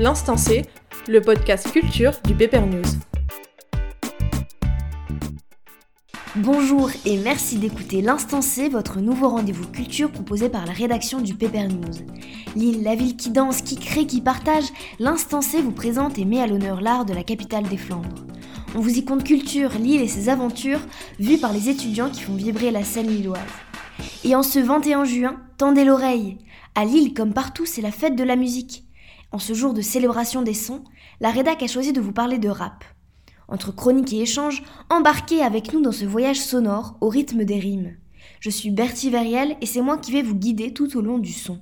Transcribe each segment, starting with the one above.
L'Instant C, le podcast culture du Paper News. Bonjour et merci d'écouter l'Instant C, votre nouveau rendez-vous culture proposé par la rédaction du Paper News. L'île, la ville qui danse, qui crée, qui partage, l'Instant C vous présente et met à l'honneur l'art de la capitale des Flandres. On vous y compte culture, l'île et ses aventures, vues par les étudiants qui font vibrer la scène lilloise. Et en ce 21 juin, tendez l'oreille. À Lille comme partout, c'est la fête de la musique. En ce jour de célébration des sons, la rédac a choisi de vous parler de rap. Entre chroniques et échanges, embarquez avec nous dans ce voyage sonore au rythme des rimes. Je suis Bertie Verriel et c'est moi qui vais vous guider tout au long du son.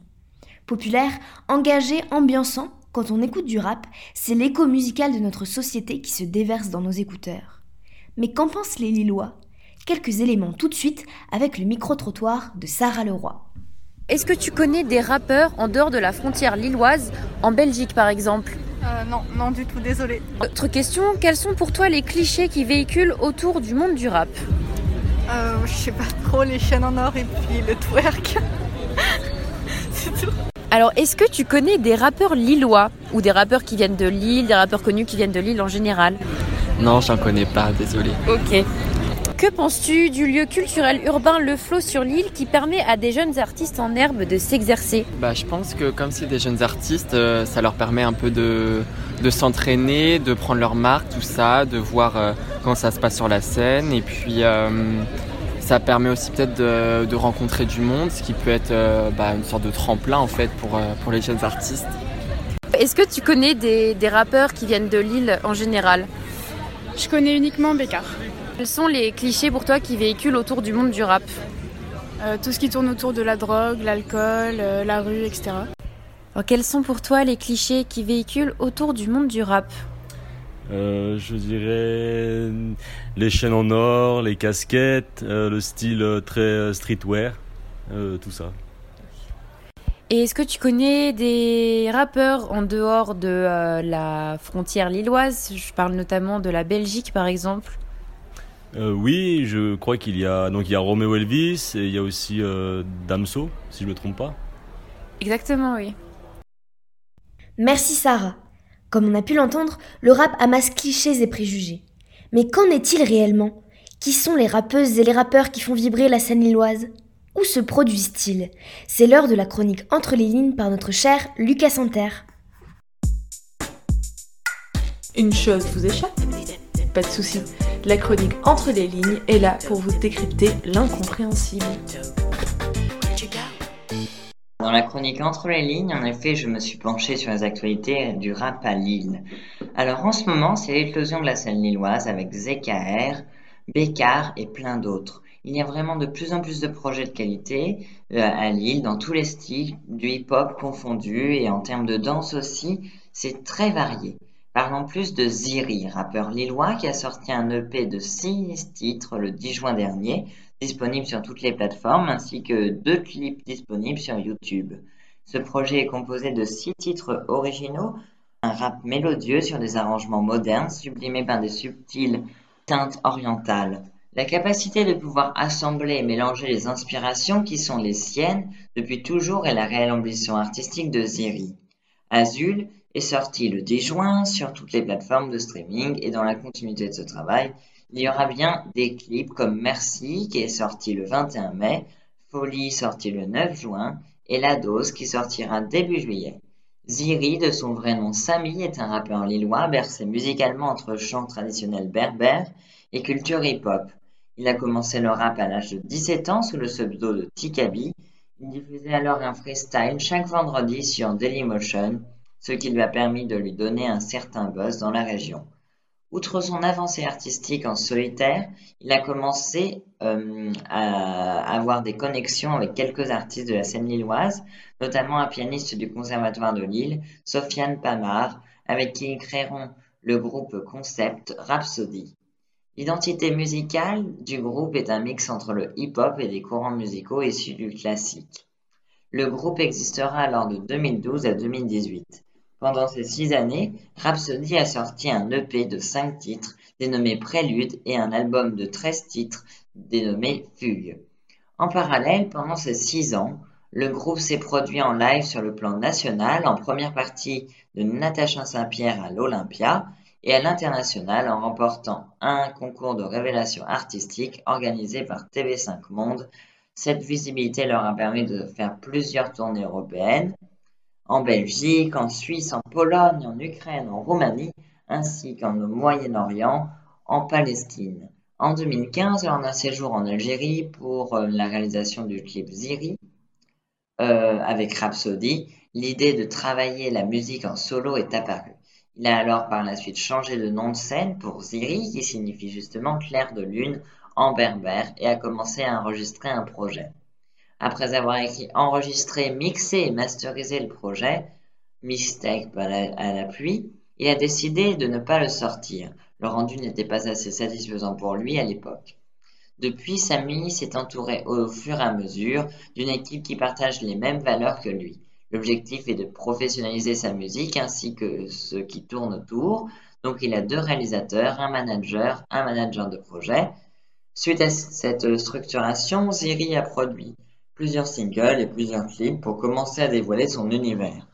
Populaire, engagé, ambiançant, quand on écoute du rap, c'est l'écho musical de notre société qui se déverse dans nos écouteurs. Mais qu'en pensent les Lillois? Quelques éléments tout de suite avec le micro-trottoir de Sarah Leroy. Est-ce que tu connais des rappeurs en dehors de la frontière lilloise, en Belgique par exemple? Euh, Non, non du tout, désolé. Autre question, quels sont pour toi les clichés qui véhiculent autour du monde du rap? Euh, Je sais pas trop, les chaînes en or et puis le twerk. C'est tout. Alors, est-ce que tu connais des rappeurs lillois ou des rappeurs qui viennent de Lille, des rappeurs connus qui viennent de Lille en général? Non, j'en connais pas, désolé. Ok. Que penses-tu du lieu culturel urbain Le Flot sur l'île qui permet à des jeunes artistes en herbe de s'exercer Bah, je pense que comme c'est des jeunes artistes, euh, ça leur permet un peu de, de s'entraîner, de prendre leur marque, tout ça, de voir euh, comment ça se passe sur la scène. Et puis, euh, ça permet aussi peut-être de, de, rencontrer du monde, ce qui peut être bah, une sorte de tremplin en fait pour, pour les jeunes artistes. Est-ce que tu connais des, des rappeurs qui viennent de Lille en général? Je connais uniquement Bécard. Quels sont les clichés pour toi qui véhiculent autour du monde du rap euh, Tout ce qui tourne autour de la drogue, l'alcool, euh, la rue, etc. Alors, quels sont pour toi les clichés qui véhiculent autour du monde du rap? Euh, je dirais les chaînes en or, les casquettes, euh, le style très streetwear, tout ça. Et est-ce que tu connais des rappeurs en dehors de la frontière lilloise? Je parle notamment de la Belgique par exemple. Euh, oui, je crois qu'il y a donc il y a Romeo Elvis et il y a aussi euh, Damso, si je ne me trompe pas. Exactement, oui. Merci Sarah. Comme on a pu l'entendre, le rap amasse clichés et préjugés. Mais qu'en est-il réellement? Qui sont les rappeuses et les rappeurs qui font vibrer la scène lilloise? Où se produisent-ils? C'est l'heure de la chronique Entre les lignes par notre cher Lucas Santerre. Une chose vous échappe? Pas de souci. La chronique Entre les lignes est là pour vous décrypter l'incompréhensible. Dans la chronique Entre les lignes, en effet, je me suis penché sur les actualités du rap à Lille. Alors en ce moment, c'est l'éclosion de la scène lilloise avec ZKR, Bécard et plein d'autres. Il y a vraiment de plus en plus de projets de qualité euh, à Lille, dans tous les styles, du hip-hop confondu, et en termes de danse aussi, c'est très varié. Parlons plus de Ziri, rappeur lillois qui a sorti un EP de 6 titres le 10 juin dernier, disponible sur toutes les plateformes, ainsi que deux clips disponibles sur YouTube. Ce projet est composé de 6 titres originaux, un rap mélodieux sur des arrangements modernes sublimés par des subtiles teintes orientales. La capacité de pouvoir assembler et mélanger les inspirations qui sont les siennes depuis toujours est la réelle ambition artistique de Ziri. Azul est sorti le 10 juin sur toutes les plateformes de streaming et dans la continuité de ce travail, il y aura bien des clips comme Merci qui est sorti le 21 mai, Folie sorti le 9 juin et La Dose qui sortira début juillet. Ziri, de son vrai nom Sami, est un rappeur lillois bercé musicalement entre chants traditionnels berbères et culture hip-hop. Il a commencé le rap à l'âge de 17 ans sous le pseudo de Tikabi. Il diffusait alors un freestyle chaque vendredi sur Dailymotion ce qui lui a permis de lui donner un certain buzz dans la région. Outre son avancée artistique en solitaire, il a commencé euh, à avoir des connexions avec quelques artistes de la scène lilloise, notamment un pianiste du Conservatoire de Lille, Sofiane Pamar, avec qui ils créeront le groupe concept Rhapsody. L'identité musicale du groupe est un mix entre le hip-hop et des courants musicaux issus du classique. Le groupe existera alors de 2012 à 2018. Pendant ces six années, Rhapsody a sorti un EP de cinq titres dénommé Prélude et un album de treize titres dénommé Fugue. En parallèle, pendant ces six ans, Le groupe s'est produit en live sur le plan national, en première partie de Natacha Saint-Pierre à l'Olympia et à l'international en remportant un concours de révélation artistique organisé par TV5 Monde. Cette visibilité leur a permis de faire plusieurs tournées européennes, en Belgique, en Suisse, en Pologne, en Ukraine, en Roumanie, ainsi qu'en Moyen-Orient, en Palestine. En 2015, lors d'un séjour en Algérie pour euh, la réalisation du clip Ziri, euh, avec Rhapsody, l'idée de travailler la musique en solo est apparue. Il a alors par la suite changé de nom de scène pour Ziri, qui signifie justement clair de lune en berbère, et a commencé à enregistrer un projet. Après avoir écrit, enregistré, mixé et masterisé le projet, Mistake à la pluie, il a décidé de ne pas le sortir. Le rendu n'était pas assez satisfaisant pour lui à l'époque. Depuis, Samy s'est entouré au fur et à mesure d'une équipe qui partage les mêmes valeurs que lui. L'objectif est de professionnaliser sa musique ainsi que ce qui tourne autour. Donc il a deux réalisateurs, un manager, un manager de projet. Suite à cette structuration, Ziri a produit plusieurs singles et plusieurs clips pour commencer à dévoiler son univers.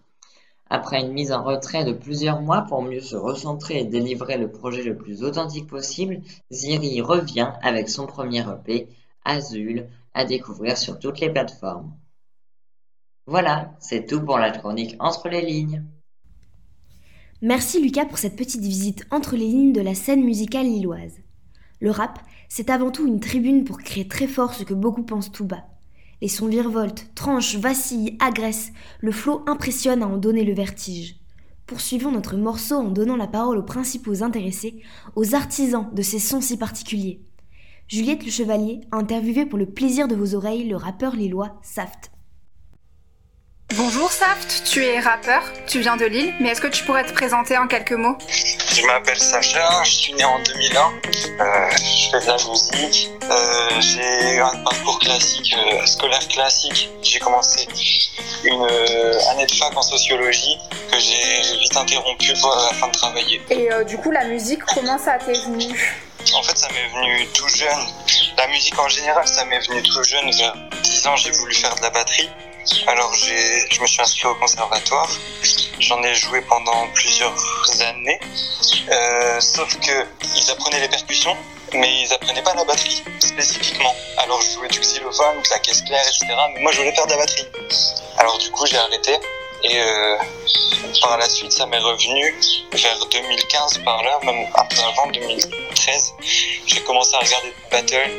Après une mise en retrait de plusieurs mois pour mieux se recentrer et délivrer le projet le plus authentique possible, Ziri revient avec son premier EP, Azul, à découvrir sur toutes les plateformes. Voilà, c'est tout pour la chronique Entre les lignes. Merci Lucas pour cette petite visite entre les lignes de la scène musicale lilloise. Le rap, c'est avant tout une tribune pour créer très fort ce que beaucoup pensent tout bas. Les sons virevoltent, tranchent, vacillent, agressent. Le flot impressionne à en donner le vertige. Poursuivons notre morceau en donnant la parole aux principaux intéressés, aux artisans de ces sons si particuliers. Juliette Le Chevalier a interviewé pour le plaisir de vos oreilles le rappeur lillois Saft. Bonjour Saft, tu es rappeur, tu viens de Lille, mais est-ce que tu pourrais te présenter en quelques mots? Je m'appelle Sacha, je suis né en 2001, euh, je fais de la musique, euh, j'ai eu un parcours classique, euh, scolaire classique, j'ai commencé une année de fac en sociologie que j'ai vite interrompu pour la fin de travailler. Et du coup la musique, comment ça t'est venu? En fait, ça m'est venu tout jeune. La musique en général, ça m'est venu tout jeune. Vers 10 ans, j'ai voulu faire de la batterie. Alors je me suis inscrit au conservatoire. J'en ai joué pendant plusieurs années. Euh, sauf que ils apprenaient les percussions, mais ils apprenaient pas la batterie spécifiquement. Alors je jouais du xylophone, de la caisse claire, etc. Mais moi je voulais faire de la batterie. Alors du coup j'ai arrêté. Et euh, par la suite, ça m'est revenu vers 2015 par là, même un peu avant 2013. J'ai commencé à regarder des battles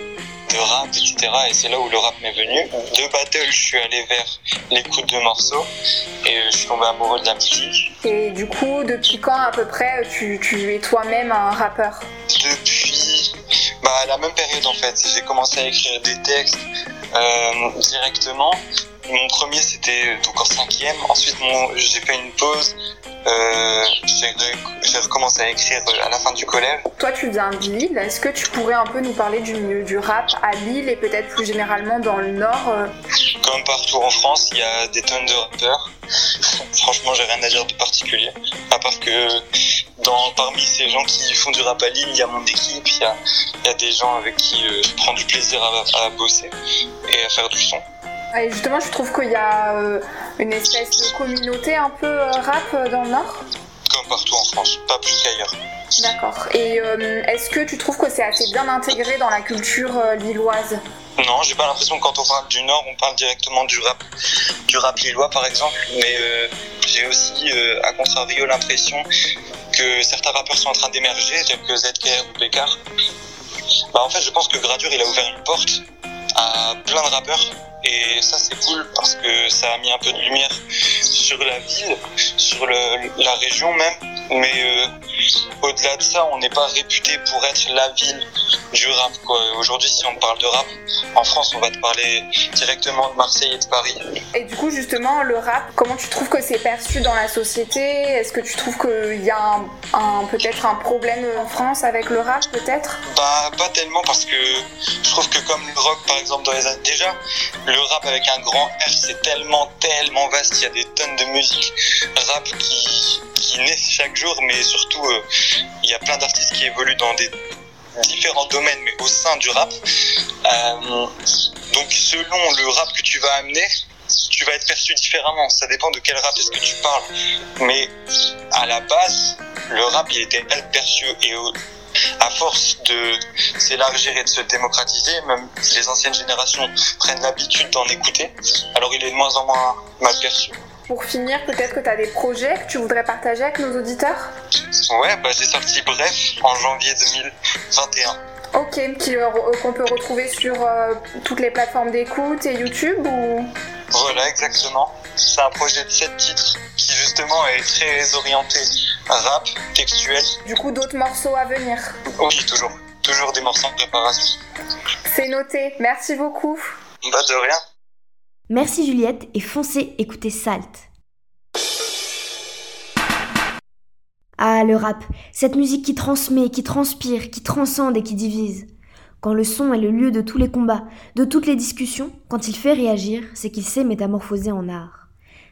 de rap, etc. Et c'est là où le rap m'est venu. De battle, je suis allé vers l'écoute de morceaux et euh, je suis tombé amoureux de la musique. Et du coup, depuis quand à peu près tu, tu es toi-même un rappeur? Depuis bah, la même période en fait. J'ai commencé à écrire des textes euh, directement. Mon premier c'était encore cinquième. Ensuite j'ai fait une pause euh, j'ai recommencé à écrire à la fin du collège. Toi, tu viens de Lille. Est-ce que tu pourrais un peu nous parler du milieu du rap à Lille et peut-être plus généralement dans le Nord euh? Comme partout en France, il y a des tonnes de rappeurs. Franchement, j'ai rien à dire de particulier. À part que dans, parmi ces gens qui font du rap à Lille, il y a mon équipe, il y a, il y a des gens avec qui euh, je prends du plaisir à, à bosser et à faire du son. Et justement, je trouve qu'il y a euh, une espèce de communauté un peu euh, rap euh, dans le Nord. Comme partout en France, pas plus qu'ailleurs. D'accord. Et est-ce que tu trouves que c'est assez bien intégré dans la culture lilloise? Non, j'ai pas l'impression que quand on parle du Nord, on parle directement du rap, du rap lillois par exemple. Mais j'ai aussi, à contrario, l'impression que certains rappeurs sont en train d'émerger, tels que ZKR ou Bécard. Bah, en fait, je pense que Gradure, il a ouvert une porte à plein de rappeurs et ça, c'est cool parce que ça a mis un peu de lumière sur la ville, sur la région même. Mais euh, au-delà de ça, on n'est pas réputé pour être la ville du rap. Aujourd'hui, si on parle de rap, en France, on va te parler directement de Marseille et de Paris. Et du coup, justement, le rap, comment tu trouves que c'est perçu dans la société? Est-ce que tu trouves qu'il y a un, peut-être un problème en France avec le rap, peut-être? Bah, pas tellement parce que je trouve que comme le rock, par exemple, dans les années... Déjà, le rap avec un grand R, c'est tellement, tellement vaste. Il y a des tonnes de musique rap qui, qui naissent chaque jour, mais surtout, euh, il y a plein d'artistes qui évoluent dans des différents domaines, mais au sein du rap. Euh, donc selon le rap que tu vas amener, tu vas être perçu différemment. Ça dépend de quel rap est-ce que tu parles. Mais à la base, le rap, il était mal perçu et à force de s'élargir et de se démocratiser, même les anciennes générations prennent l'habitude d'en écouter, alors il est de moins en moins mal perçu. Pour finir, peut-être que tu as des projets que tu voudrais partager avec nos auditeurs Ouais, bah, j'ai sorti Bref en janvier 2021. Ok, euh, qu'on peut retrouver sur euh, toutes les plateformes d'écoute et YouTube ou Voilà, exactement. C'est un projet de 7 titres qui justement est très orienté rap, textuel. Du coup, d'autres morceaux à venir Oui, toujours. Toujours des morceaux de préparation. C'est noté. Merci beaucoup. Bah, de rien. Merci Juliette et foncez écouter Salt. Ah, le rap, cette musique qui transmet, qui transpire, qui transcende et qui divise. Quand le son est le lieu de tous les combats, de toutes les discussions, quand il fait réagir, c'est qu'il sait métamorphoser en art.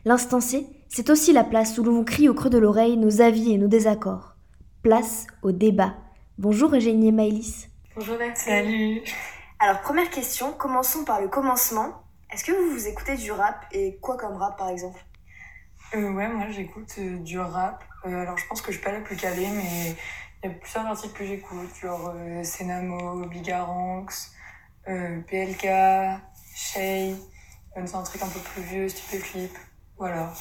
L'instant C, c'est aussi la place où l'on crie au creux de l'oreille nos avis et nos désaccords. Place au débat. Bonjour Eugénie et Maëlys. Bonjour Salut. Alors première question, commençons par le commencement. Est-ce que vous vous écoutez du rap et quoi comme rap par exemple? Euh, Ouais, moi j'écoute euh, du rap. Euh, alors je pense que je suis pas la plus calée, mais il y a plusieurs articles que j'écoute, genre euh, Senamo, Bigaranx, PLK, Shay, c'est un truc un peu plus vieux, stupé clip, voilà.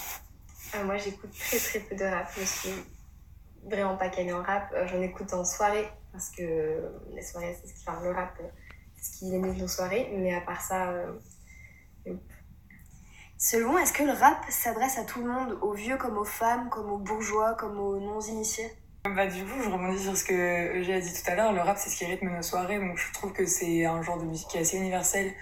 moi j'écoute très très peu de rap, je suis vraiment pas calée en rap. J'en écoute en soirée, parce que les soirées, c'est ce qui parle le rap, c'est ce qui est de nos soirées, mais à part ça Selon, est-ce que le rap s'adresse à tout le monde, aux vieux comme aux femmes, comme aux bourgeois, comme aux non-initiés? Bah du coup, je rebondis sur ce que j'ai dit tout à l'heure. Le rap, c'est ce qui rythme nos soirées, donc je trouve que c'est un genre de musique qui est assez universel.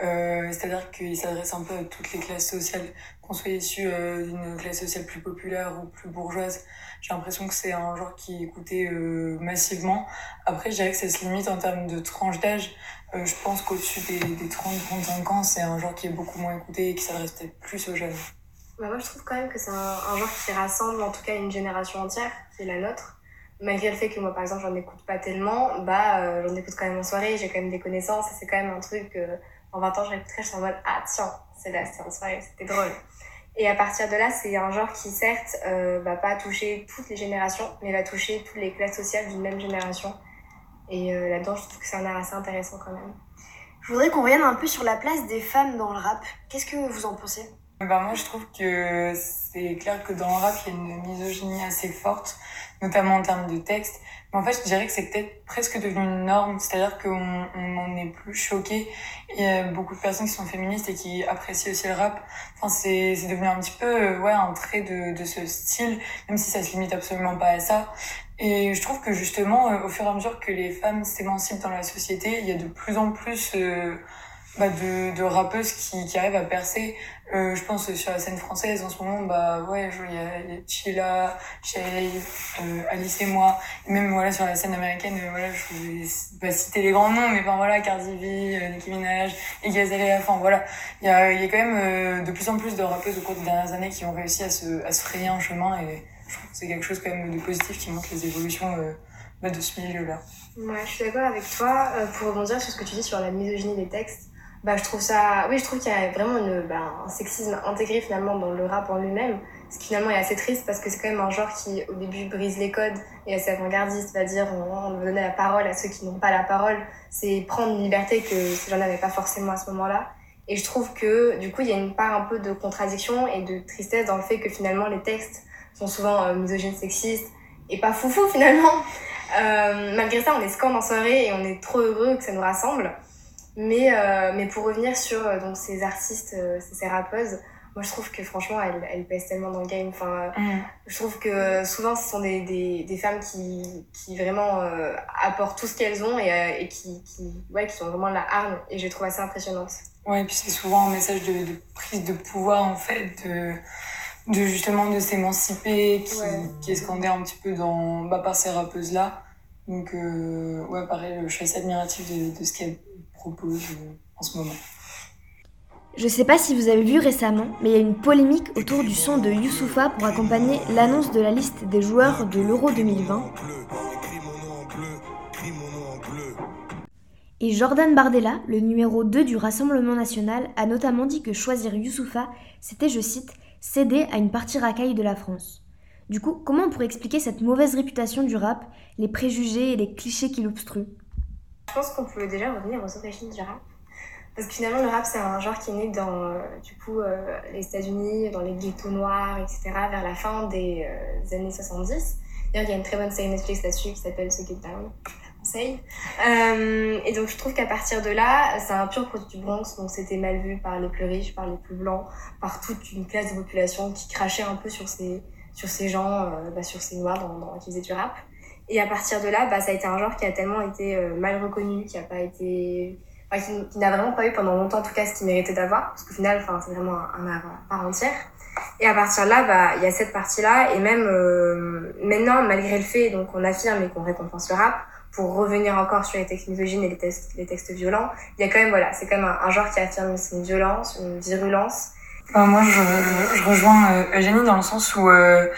Euh, c'est-à-dire qu'il s'adresse un peu à toutes les classes sociales, qu'on soit issu euh, d'une classe sociale plus populaire ou plus bourgeoise. J'ai l'impression que c'est un genre qui est écouté euh, massivement. Après, je dirais que ça se limite en termes de tranche d'âge. Je pense qu'au-dessus des, des 30-35 ans, c'est un genre qui est beaucoup moins écouté et qui s'adresse peut-être plus aux jeunes. Bah moi, je trouve quand même que c'est un, genre qui rassemble en tout cas une génération entière, c'est la nôtre. Malgré le fait que moi, par exemple, j'en écoute pas tellement, bah, j'en écoute quand même en soirée, j'ai quand même des connaissances, et c'est quand même un truc, en 20 ans, je réécouterais, je suis en mode, ah tiens, c'est là, c'était en soirée, c'était drôle. Et à partir de là, c'est un genre qui, certes, euh, va pas toucher toutes les générations, mais va toucher toutes les classes sociales d'une même génération. Et euh, là-dedans, je trouve que c'est un art assez intéressant quand même. Je voudrais qu'on revienne un peu sur la place des femmes dans le rap. Qu'est-ce que vous en pensez? Bah moi, je trouve que c'est clair que dans le rap, il y a une misogynie assez forte, notamment en termes de texte. Mais en fait, je dirais que c'est peut-être presque devenu une norme, c'est-à-dire qu'on n'en est plus choqué. Il y a beaucoup de personnes qui sont féministes et qui apprécient aussi le rap. Enfin, c'est devenu un petit peu ouais, un trait de, de ce style, même si ça se limite absolument pas à ça. Et je trouve que justement, euh, au fur et à mesure que les femmes s'émancipent dans la société, il y a de plus en plus euh, bah, de, de rappeuses qui, qui arrivent à percer. Euh, je pense sur la scène française en ce moment, bah ouais, il y a, Chila, Shay, euh, Alice et moi. Et même voilà sur la scène américaine, euh, voilà, je vais pas citer les grands noms, mais enfin voilà, Cardi B, euh, Nicki Minaj, Iggy Azalea, enfin voilà, il y a, y a quand même de plus en plus de rappeuses au cours des dernières années qui ont réussi à se, à se frayer un chemin et je trouve que c'est quelque chose quand même de positif qui montre les évolutions bah, de ce milieu-là. Ouais, je suis d'accord avec toi. pour rebondir sur ce que tu dis sur la misogynie des textes, bah, je trouve ça. Oui, je trouve qu'il y a vraiment une, bah, un sexisme intégré finalement dans le rap en lui-même. Ce qui finalement est assez triste parce que c'est quand même un genre qui, au début, brise les codes et assez avant-gardiste, va dire on, on veut donner la parole à ceux qui n'ont pas la parole. C'est prendre une liberté que ces gens n'avaient pas forcément à ce moment-là. Et je trouve que, du coup, il y a une part un peu de contradiction et de tristesse dans le fait que finalement les textes sont souvent euh, misogynes, sexistes et pas foufou finalement. Euh, malgré ça, on est scand en soirée et on est trop heureux que ça nous rassemble. Mais, euh, mais pour revenir sur euh, donc, ces artistes, euh, ces rappeuses, moi je trouve que franchement elles, elles pèsent tellement dans le game. Enfin, mm. Je trouve que souvent ce sont des, des, des femmes qui, qui vraiment euh, apportent tout ce qu'elles ont et, et qui, qui, ouais, qui sont vraiment la arme et je les trouve assez impressionnantes. Ouais, et puis c'est souvent un message de, de, prise de pouvoir en fait, de, de justement de s'émanciper qui, ouais. qui est scandé un petit peu dans, bah, par ces rappeuses-là. Donc, euh, ouais, pareil, je suis assez admirative de, de ce qu'elles propose euh, en. Je sais pas si vous avez vu récemment, mais il y a une polémique autour du son de Youssoufa pour accompagner l'annonce de la liste des joueurs de l'Euro 2020. Et Jordan Bardella, le numéro 2 du Rassemblement national, a notamment dit que choisir Youssoufa, c'était, je cite, céder à une partie racaille de la France. Du coup, comment on pourrait expliquer cette mauvaise réputation du rap, les préjugés et les clichés qui l'obstruent Je pense qu'on peut déjà revenir aux origines du rap. Parce que finalement, le rap, c'est un genre qui est né dans euh, du coup, euh, les États-Unis, dans les ghettos noirs, etc., vers la fin des euh, années 70. D'ailleurs, il y a une très bonne série Netflix là-dessus qui s'appelle The Get Down. Euh, et donc, je trouve qu'à partir de là, c'est un pur produit du Bronx. Donc, c'était mal vu par les plus riches, par les plus blancs, par toute une classe de population qui crachait un peu sur ces, sur ces gens, bah, sur ces noirs dans, dans, qui faisaient du rap. Et à partir de là, bah, ça a été un genre qui a tellement été euh, mal reconnu, qui a pas été enfin, qui, n'a vraiment pas eu pendant longtemps en tout cas ce qu'il méritait d'avoir. Parce qu'au final enfin c'est vraiment un, un art part entière et à partir de là bah il y a cette partie là et même euh, maintenant malgré le fait donc on affirme et qu'on récompense le rap pour revenir encore sur les textes misogynes et les textes les textes violents il y a quand même voilà c'est quand même un, genre qui affirme une violence une virulence. Moi je, je rejoins euh, Eugénie dans le sens où euh,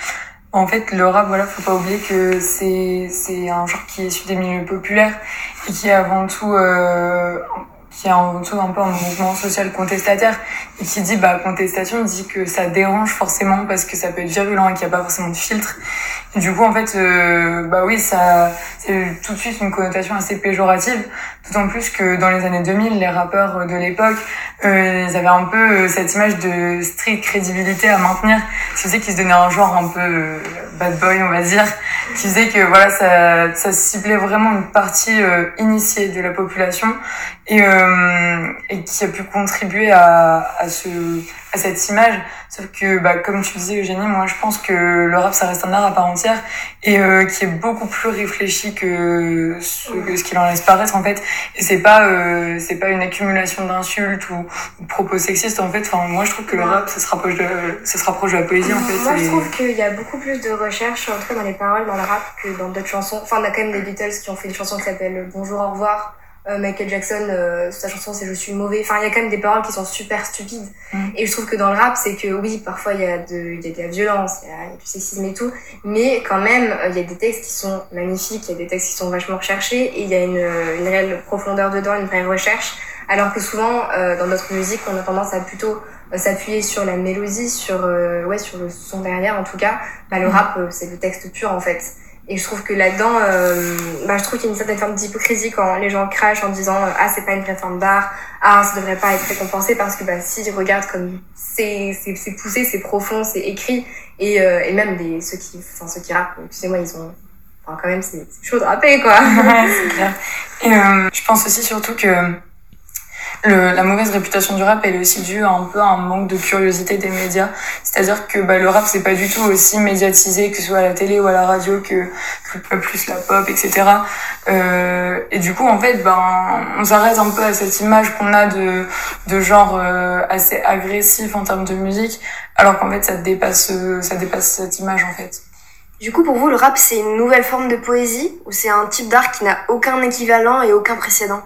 en fait, le rap, voilà, faut pas oublier que c'est c'est un genre qui est issu des milieux populaires et qui est avant tout euh, qui est avant tout un peu un mouvement social contestataire et qui dit bah contestation, il dit que ça dérange forcément parce que ça peut être virulent et qu'il n'y a pas forcément de filtre. Du coup, en fait, euh, bah oui, ça c'est tout de suite une connotation assez péjorative, d'autant plus que dans les années 2000, les rappeurs de l'époque, euh, ils avaient un peu cette image de stricte crédibilité à maintenir, qui faisait qu'ils se donnaient un genre un peu euh, bad boy, on va dire, qui faisait que voilà, ça, ça ciblait vraiment une partie euh, initiée de la population et, euh, et qui a pu contribuer à, à, ce, à cette image. Sauf que, bah, comme tu disais, Eugénie, moi je pense que le rap ça reste un art à part entière et euh, qui est beaucoup plus réfléchi que ce, que ce qu'il en laisse paraître en fait. Et c'est pas euh, c'est pas une accumulation d'insultes ou, ou, propos sexistes en fait. Enfin, moi je trouve que le rap ça se rapproche de ça se rapproche de la poésie en fait. Moi et... je trouve qu'il y a beaucoup plus de recherche en tout cas dans les paroles dans le rap que dans d'autres chansons. Enfin, on a quand même des Beatles qui ont fait une chanson qui s'appelle Bonjour au revoir euh, Michael Jackson, euh, sa chanson c'est Je suis mauvais. Enfin, il y a quand même des paroles qui sont super stupides. Mm. Et je trouve que dans le rap, c'est que oui, parfois il y, a de, il y a de la violence, il y, a, il y a du sexisme et tout, mais quand même, euh, il y a des textes qui sont magnifiques, il y a des textes qui sont vachement recherchés, et il y a une, une réelle profondeur dedans, une vraie recherche. Alors que souvent, euh, dans notre musique, on a tendance à plutôt euh, s'appuyer sur la mélodie, sur euh, ouais, sur le son derrière en tout cas. Bah, le Mm. rap, euh, c'est le texte pur en fait. Et je trouve que là-dedans, euh, bah, je trouve qu'il y a une certaine forme d'hypocrisie quand les gens crachent en disant euh, ah c'est pas une vraie forme d'art, ah ça devrait pas être récompensé parce que bah si regarde comme c'est c'est c'est poussé, c'est profond, c'est écrit et euh, et même les ceux qui enfin ceux qui rappent, excusez-moi ils ont enfin quand même c'est chaud de rapper quoi. Ouais, clair. Et euh, je pense aussi surtout que le, la mauvaise réputation du rap elle est aussi due à un peu un manque de curiosité des médias. C'est-à-dire que bah, le rap c'est pas du tout aussi médiatisé que ce soit à la télé ou à la radio que, que plus la pop etc euh, et du coup en fait ben on s'arrête un peu à cette image qu'on a de de genre euh, assez agressif en termes de musique alors qu'en fait ça dépasse ça dépasse cette image en fait. Du coup, pour vous, le rap, c'est une nouvelle forme de poésie ou c'est un type d'art qui n'a aucun équivalent et aucun précédent?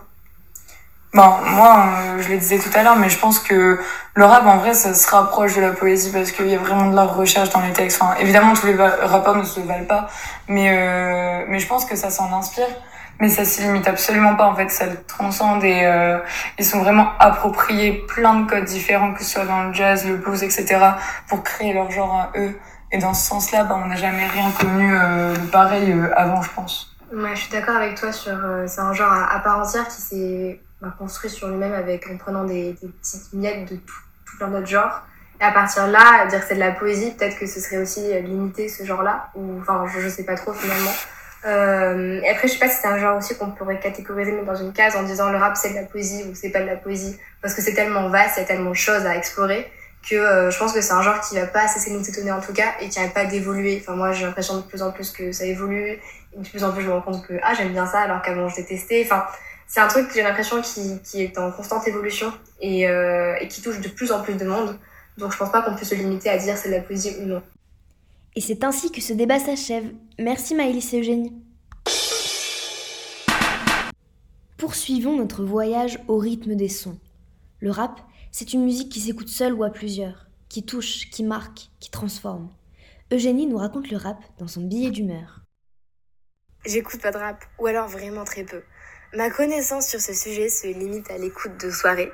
Bon, moi, euh, je le disais tout à l'heure, mais je pense que le rap, en vrai, ça se rapproche de la poésie parce qu'il y a vraiment de la recherche dans les textes. Enfin, évidemment, tous les rappeurs ne se valent pas, mais, euh, mais je pense que ça s'en inspire. Mais ça s'y limite absolument pas, en fait, ça le transcende et euh, ils sont vraiment appropriés plein de codes différents, que ce soit dans le jazz, le blues, etc., pour créer leur genre à eux. Et dans ce sens-là, bah, on n'a jamais rien connu euh, de pareil euh, avant, je pense. Ouais, je suis d'accord avec toi sur c'est un genre à, à, part entière qui s'est construit sur lui-même avec en prenant des, petites miettes de tout, tout plein d'autres genres. Et à partir de là, dire que c'est de la poésie, peut-être que ce serait aussi limiter ce genre-là, ou enfin je, sais pas trop finalement. Euh, et après, je sais pas si c'est un genre aussi qu'on pourrait catégoriser dans une case en disant le rap c'est de la poésie ou c'est pas de la poésie, parce que c'est tellement vaste, il y a tellement de choses à explorer que euh, je pense que c'est un genre qui va pas cesser de nous étonner en tout cas et qui n'arrête pas d'évoluer. Enfin moi j'ai l'impression de plus en plus que ça évolue et de plus en plus je me rends compte que ah j'aime bien ça alors qu'avant je détestais. Enfin c'est un truc que j'ai l'impression qui, qui est en constante évolution et, euh, et qui touche de plus en plus de monde. Donc je pense pas qu'on peut se limiter à dire c'est de la poésie ou non. Et c'est ainsi que ce débat s'achève. Merci Maëlys et Eugénie. Poursuivons notre voyage au rythme des sons. Le rap, c'est une musique qui s'écoute seule ou à plusieurs, qui touche, qui marque, qui transforme. Eugénie nous raconte le rap dans son billet d'humeur. J'écoute pas de rap, ou alors vraiment très peu. Ma connaissance sur ce sujet se limite à l'écoute de soirée,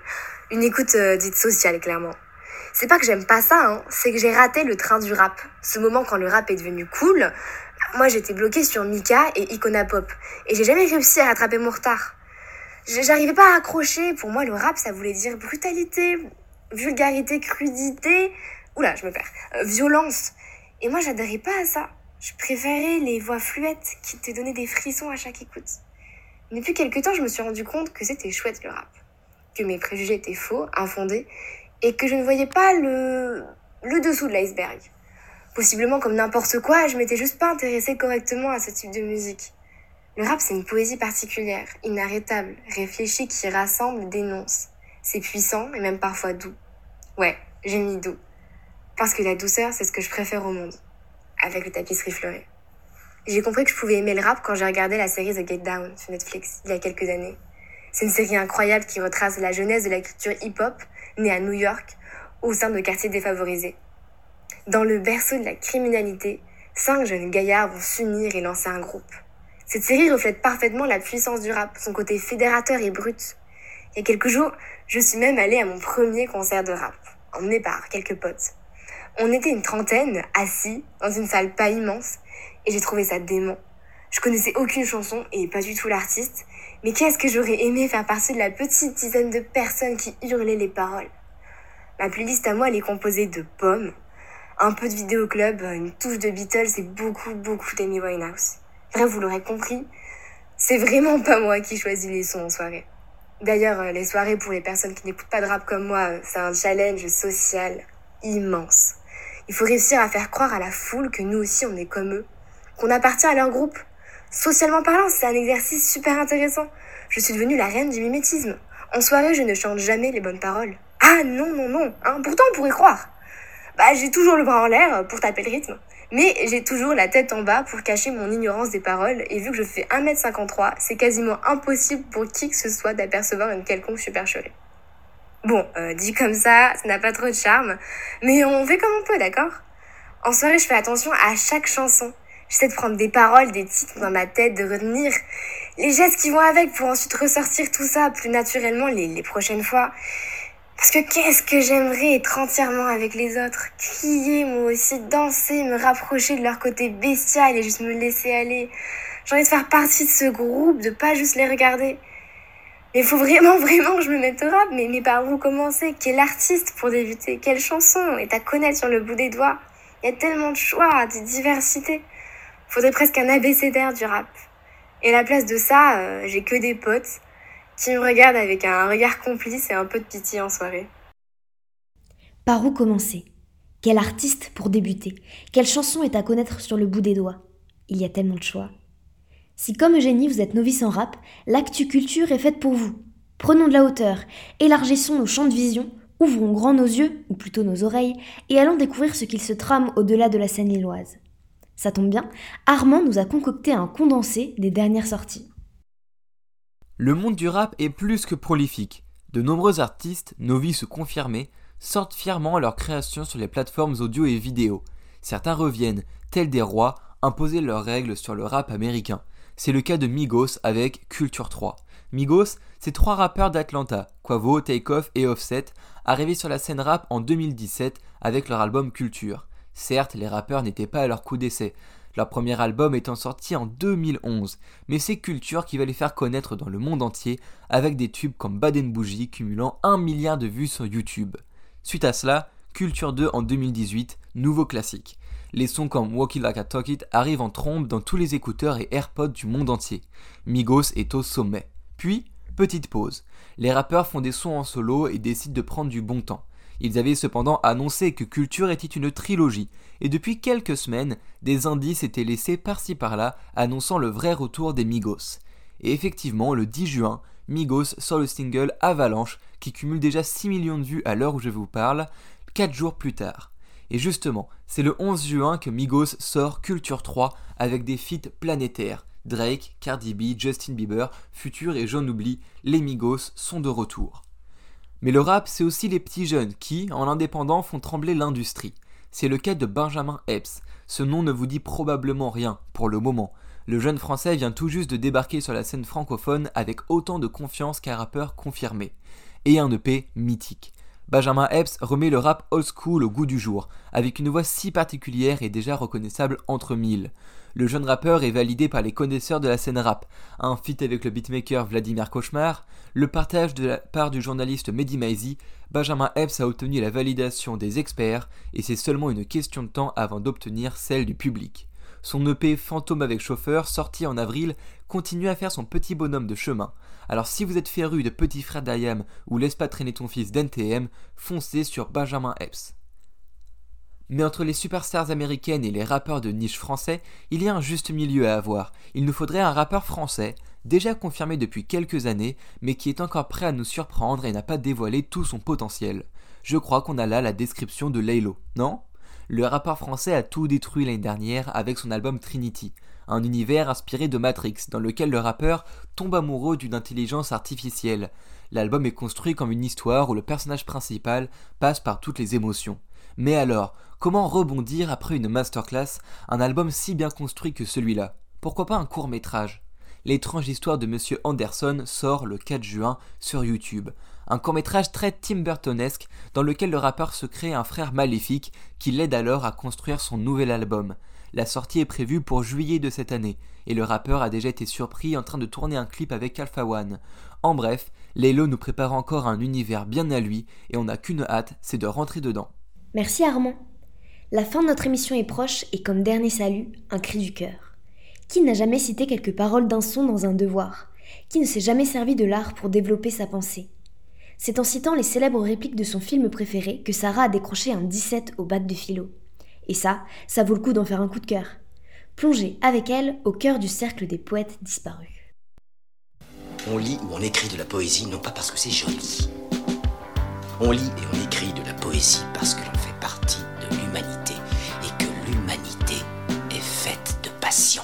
une écoute euh, dite sociale clairement. C'est pas que j'aime pas ça, hein, c'est que j'ai raté le train du rap. Ce moment quand le rap est devenu cool, moi j'étais bloquée sur Mika et Icona Pop, et j'ai jamais réussi à rattraper mon retard. J'arrivais pas à accrocher, pour moi le rap ça voulait dire brutalité, vulgarité, crudité, oula je me perds, euh, violence. Et moi j'adhérais pas à ça. Je préférais les voix fluettes qui te donnaient des frissons à chaque écoute. Depuis quelques temps, je me suis rendu compte que c'était chouette le rap, que mes préjugés étaient faux, infondés, et que je ne voyais pas le, le dessous de l'iceberg. Possiblement comme n'importe quoi, je m'étais juste pas intéressée correctement à ce type de musique. Le rap, c'est une poésie particulière, inarrêtable, réfléchie, qui rassemble, dénonce. C'est puissant et même parfois doux. Ouais, j'ai mis doux. Parce que la douceur, c'est ce que je préfère au monde. Avec le tapisserie fleurée. J'ai compris que je pouvais aimer le rap quand j'ai regardé la série The Get Down sur Netflix il y a quelques années. C'est une série incroyable qui retrace la jeunesse de la culture hip-hop, née à New York, au sein de quartiers défavorisés. Dans le berceau de la criminalité, cinq jeunes gaillards vont s'unir et lancer un groupe. Cette série reflète parfaitement la puissance du rap, son côté fédérateur et brut. Il y a quelques jours, je suis même allée à mon premier concert de rap, emmené par quelques potes. On était une trentaine, assis, dans une salle pas immense, et j'ai trouvé ça dément. Je connaissais aucune chanson et pas du tout l'artiste, mais qu'est-ce que j'aurais aimé faire partie de la petite dizaine de personnes qui hurlaient les paroles? Ma playlist à moi, elle est composée de pommes, un peu de vidéoclub, une touche de Beatles et beaucoup, beaucoup d'Amy Winehouse. Bref, vous l'aurez compris, c'est vraiment pas moi qui choisis les sons en soirée. D'ailleurs, euh, les soirées pour les personnes qui n'écoutent pas de rap comme moi, euh, c'est un challenge social immense. Il faut réussir à faire croire à la foule que nous aussi on est comme eux, qu'on appartient à leur groupe. Socialement parlant, c'est un exercice super intéressant. Je suis devenue la reine du mimétisme. En soirée, je ne chante jamais les bonnes paroles. Ah non, non, non, hein, pourtant on pourrait croire. Bah, j'ai toujours le bras en l'air pour taper le rythme. Mais j'ai toujours la tête en bas pour cacher mon ignorance des paroles, et vu que je fais 1m53, c'est quasiment impossible pour qui que ce soit d'apercevoir une quelconque supercherie. Bon, euh, dit comme ça, ça n'a pas trop de charme, mais on fait comme on peut, d'accord? En soirée, je fais attention à chaque chanson. J'essaie de prendre des paroles, des titres dans ma tête, de retenir les gestes qui vont avec pour ensuite ressortir tout ça plus naturellement les, les prochaines fois. Parce que qu'est-ce que j'aimerais être entièrement avec les autres, crier moi aussi, danser, me rapprocher de leur côté bestial et juste me laisser aller. J'ai envie de faire partie de ce groupe, de pas juste les regarder. Mais il faut vraiment, vraiment que je me mette au rap. Mais, mais par où commencer Quel artiste pour débuter? Quelle chanson? Est à connaître sur le bout des doigts Il y a tellement de choix, de diversité faudrait presque un abécédaire du rap. Et à la place de ça, euh, j'ai que des potes qui me regardent avec un regard complice et un peu de pitié en soirée. Par où commencer? Quel artiste pour débuter? Quelle chanson est à connaître sur le bout des doigts? Il y a tellement de choix. Si comme Eugénie vous êtes novice en rap, l'actu culture est faite pour vous. Prenons de la hauteur, élargissons nos champs de vision, ouvrons grand nos yeux, ou plutôt nos oreilles, et allons découvrir ce qu'il se trame au-delà de la scène lilloise. Ça tombe bien, Armand nous a concocté un condensé des dernières sorties. Le monde du rap est plus que prolifique. De nombreux artistes, novices ou confirmés, sortent fièrement leurs créations sur les plateformes audio et vidéo. Certains reviennent, tels des rois, imposer leurs règles sur le rap américain. C'est le cas de Migos avec Culture 3. Migos, c'est trois rappeurs d'Atlanta, Quavo, Takeoff et Offset, arrivés sur la scène rap en 2017 avec leur album Culture. Certes, les rappeurs n'étaient pas à leur coup d'essai, leur premier album étant sorti en 2011, mais c'est Culture qui va les faire connaître dans le monde entier avec des tubes comme Baden Bougie cumulant 1 milliard de vues sur YouTube. Suite à cela, Culture 2 en 2018, nouveau classique. Les sons comme Walk It Like a Talk It arrivent en trombe dans tous les écouteurs et AirPods du monde entier. Migos est au sommet. Puis, petite pause. Les rappeurs font des sons en solo et décident de prendre du bon temps. Ils avaient cependant annoncé que Culture était une trilogie, et depuis quelques semaines, des indices étaient laissés par-ci par-là annonçant le vrai retour des Migos. Et effectivement, le 10 juin, Migos sort le single Avalanche, qui cumule déjà 6 millions de vues à l'heure où je vous parle, 4 jours plus tard. Et justement, c'est le 11 juin que Migos sort Culture 3 avec des feats planétaires. Drake, Cardi B, Justin Bieber, Future et j'en oublie, les Migos sont de retour. Mais le rap, c'est aussi les petits jeunes qui, en indépendant, font trembler l'industrie. C'est le cas de Benjamin Epps. Ce nom ne vous dit probablement rien, pour le moment. Le jeune français vient tout juste de débarquer sur la scène francophone avec autant de confiance qu'un rappeur confirmé. Et un EP mythique. Benjamin Epps remet le rap old school au goût du jour, avec une voix si particulière et déjà reconnaissable entre mille. Le jeune rappeur est validé par les connaisseurs de la scène rap, un feat avec le beatmaker Vladimir Cauchemar, le partage de la part du journaliste Mehdi Maizi, Benjamin Epps a obtenu la validation des experts et c'est seulement une question de temps avant d'obtenir celle du public. Son EP Fantôme avec chauffeur, sorti en avril, continue à faire son petit bonhomme de chemin. Alors si vous êtes féru de Petit Frère d'Ayam ou Laisse pas traîner ton fils d'NTM, foncez sur Benjamin Epps. Mais entre les superstars américaines et les rappeurs de niche français, il y a un juste milieu à avoir. Il nous faudrait un rappeur français, déjà confirmé depuis quelques années, mais qui est encore prêt à nous surprendre et n'a pas dévoilé tout son potentiel. Je crois qu'on a là la description de Laylo, non? Le rappeur français a tout détruit l'année dernière avec son album Trinity, un univers inspiré de Matrix dans lequel le rappeur tombe amoureux d'une intelligence artificielle. L'album est construit comme une histoire où le personnage principal passe par toutes les émotions. Mais alors, comment rebondir après une masterclass, un album si bien construit que celui-là? Pourquoi pas un court métrage L'étrange histoire de Monsieur Anderson sort le 4 juin sur YouTube. Un court-métrage très Tim Burtonesque dans lequel le rappeur se crée un frère maléfique qui l'aide alors à construire son nouvel album. La sortie est prévue pour juillet de cette année, et le rappeur a déjà été surpris en train de tourner un clip avec Alpha One. En bref, Lelo nous prépare encore un univers bien à lui, et on n'a qu'une hâte, c'est de rentrer dedans. Merci Armand. La fin de notre émission est proche, et comme dernier salut, un cri du cœur. Qui n'a jamais cité quelques paroles d'un son dans un devoir? Qui ne s'est jamais servi de l'art pour développer sa pensée? C'est en citant les célèbres répliques de son film préféré que Sarah a décroché un 17 au bac de philo. Et ça, ça vaut le coup d'en faire un coup de cœur. Plongez avec elle au cœur du cercle des poètes disparus. On lit ou on écrit de la poésie non pas parce que c'est joli. On lit et on écrit de la poésie parce que l'on et que l'humanité est faite de passion.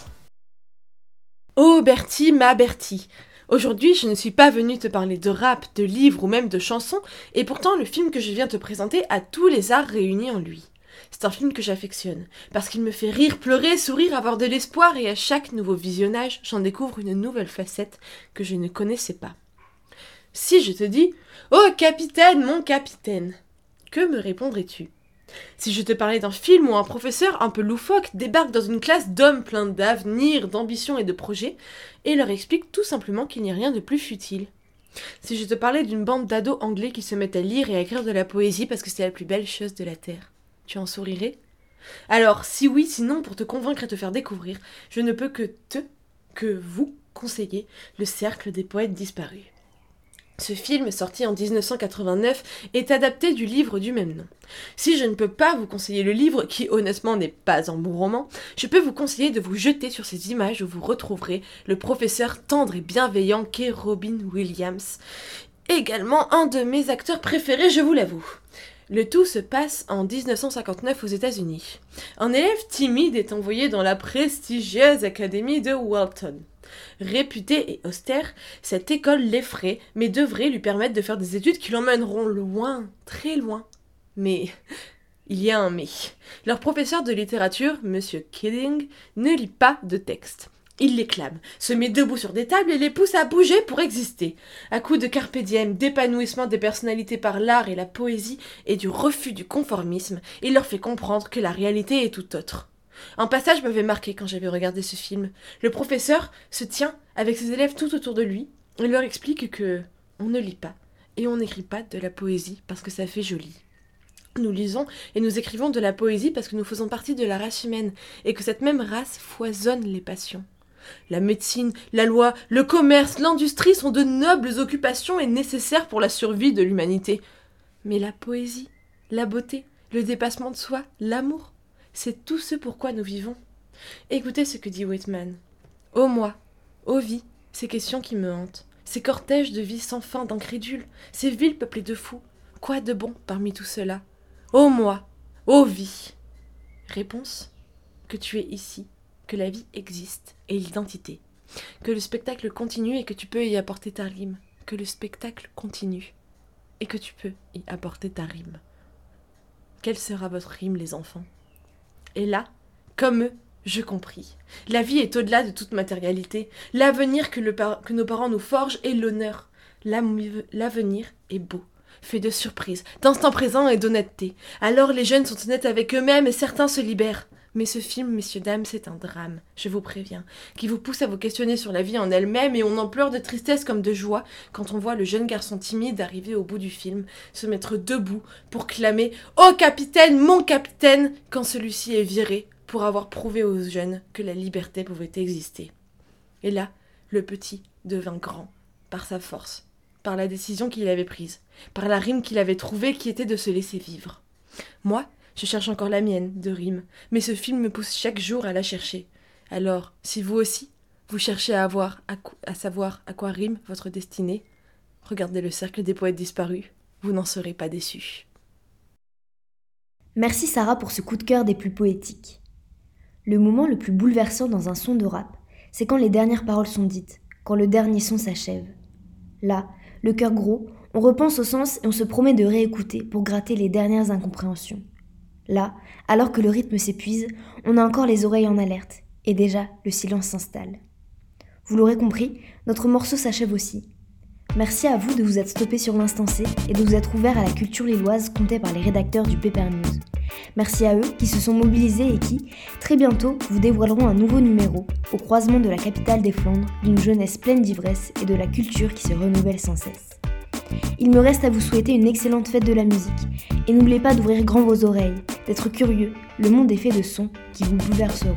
Oh Bertie, ma Bertie Aujourd'hui, je ne suis pas venue te parler de rap, de livres ou même de chansons, et pourtant le film que je viens te présenter a tous les arts réunis en lui. C'est un film que j'affectionne, parce qu'il me fait rire, pleurer, sourire, avoir de l'espoir, et à chaque nouveau visionnage, j'en découvre une nouvelle facette que je ne connaissais pas. Si je te dis Oh capitaine, mon capitaine que me répondrais-tu? Si je te parlais d'un film où un professeur un peu loufoque débarque dans une classe d'hommes pleins d'avenir, d'ambition et de projets, et leur explique tout simplement qu'il n'y a rien de plus futile. Si je te parlais d'une bande d'ados anglais qui se mettent à lire et à écrire de la poésie parce que c'est la plus belle chose de la Terre, tu en sourirais? Alors, si oui, sinon, pour te convaincre et te faire découvrir, je ne peux que te, que vous conseiller le cercle des poètes disparus. Ce film, sorti en 1989, est adapté du livre du même nom. Si je ne peux pas vous conseiller le livre, qui honnêtement n'est pas un bon roman, je peux vous conseiller de vous jeter sur ces images où vous retrouverez le professeur tendre et bienveillant qu'est Robin Williams, également un de mes acteurs préférés, je vous l'avoue. Le tout se passe en 1959 aux États-Unis. Un élève timide est envoyé dans la prestigieuse académie de Walton. Réputée et austère, cette école l'effraie, mais devrait lui permettre de faire des études qui l'emmèneront loin, très loin. Mais il y a un mais. Leur professeur de littérature, Monsieur Kidding, ne lit pas de texte. Il les clame, se met debout sur des tables et les pousse à bouger pour exister. À coups de carpe d'épanouissement des personnalités par l'art et la poésie et du refus du conformisme, il leur fait comprendre que la réalité est tout autre. Un passage m'avait marqué quand j'avais regardé ce film. Le professeur se tient avec ses élèves tout autour de lui et leur explique que on ne lit pas et on n'écrit pas de la poésie parce que ça fait joli. Nous lisons et nous écrivons de la poésie parce que nous faisons partie de la race humaine et que cette même race foisonne les passions. La médecine, la loi, le commerce, l'industrie sont de nobles occupations et nécessaires pour la survie de l'humanité. Mais la poésie, la beauté, le dépassement de soi, l'amour, c'est tout ce pourquoi nous vivons. Écoutez ce que dit Whitman. Ô moi, ô vie, ces questions qui me hantent, ces cortèges de vie sans fin d'incrédules, ces villes peuplées de fous, quoi de bon parmi tout cela? Ô moi, ô vie Réponse que tu es ici, que la vie existe et l'identité, que le spectacle continue et que tu peux y apporter ta rime, que le spectacle continue et que tu peux y apporter ta rime. Quelle sera votre rime, les enfants? Et là, comme eux, Je compris. La vie est au-delà de toute matérialité. L'avenir que, nos parents nous forgent est l'honneur. L'avenir est beau, fait de surprises, d'instants présents et d'honnêteté. Alors les jeunes sont honnêtes avec eux-mêmes et certains se libèrent. Mais ce film, messieurs, dames, c'est un drame, je vous préviens, qui vous pousse à vous questionner sur la vie en elle-même et on en pleure de tristesse comme de joie quand on voit le jeune garçon timide arriver au bout du film, se mettre debout pour clamer Oh capitaine, mon capitaine quand celui-ci est viré pour avoir prouvé aux jeunes que la liberté pouvait exister. Et là, le petit devint grand, par sa force, par la décision qu'il avait prise, par la rime qu'il avait trouvée qui était de se laisser vivre. Moi, je cherche encore la mienne, de rime, mais ce film me pousse chaque jour à la chercher. Alors, si vous aussi, vous cherchez à, avoir, à, savoir à quoi rime votre destinée, regardez le cercle des poètes disparus, vous n'en serez pas déçus. Merci Sarah pour ce coup de cœur des plus poétiques. Le moment le plus bouleversant dans un son de rap, c'est quand les dernières paroles sont dites, quand le dernier son s'achève. Là, le cœur gros, on repense au sens et on se promet de réécouter pour gratter les dernières incompréhensions. Là, alors que le rythme s'épuise, on a encore les oreilles en alerte, et déjà le silence s'installe. Vous l'aurez compris, notre morceau s'achève aussi. Merci à vous de vous être stoppé sur l'instant C et de vous être ouvert à la culture lilloise comptée par les rédacteurs du Paper News. Merci à eux qui se sont mobilisés et qui, très bientôt, vous dévoileront un nouveau numéro au croisement de la capitale des Flandres, d'une jeunesse pleine d'ivresse et de la culture qui se renouvelle sans cesse. Il me reste à vous souhaiter une excellente fête de la musique. Et n'oubliez pas d'ouvrir grand vos oreilles, d'être curieux. Le monde est fait de sons qui vous bouleverseront.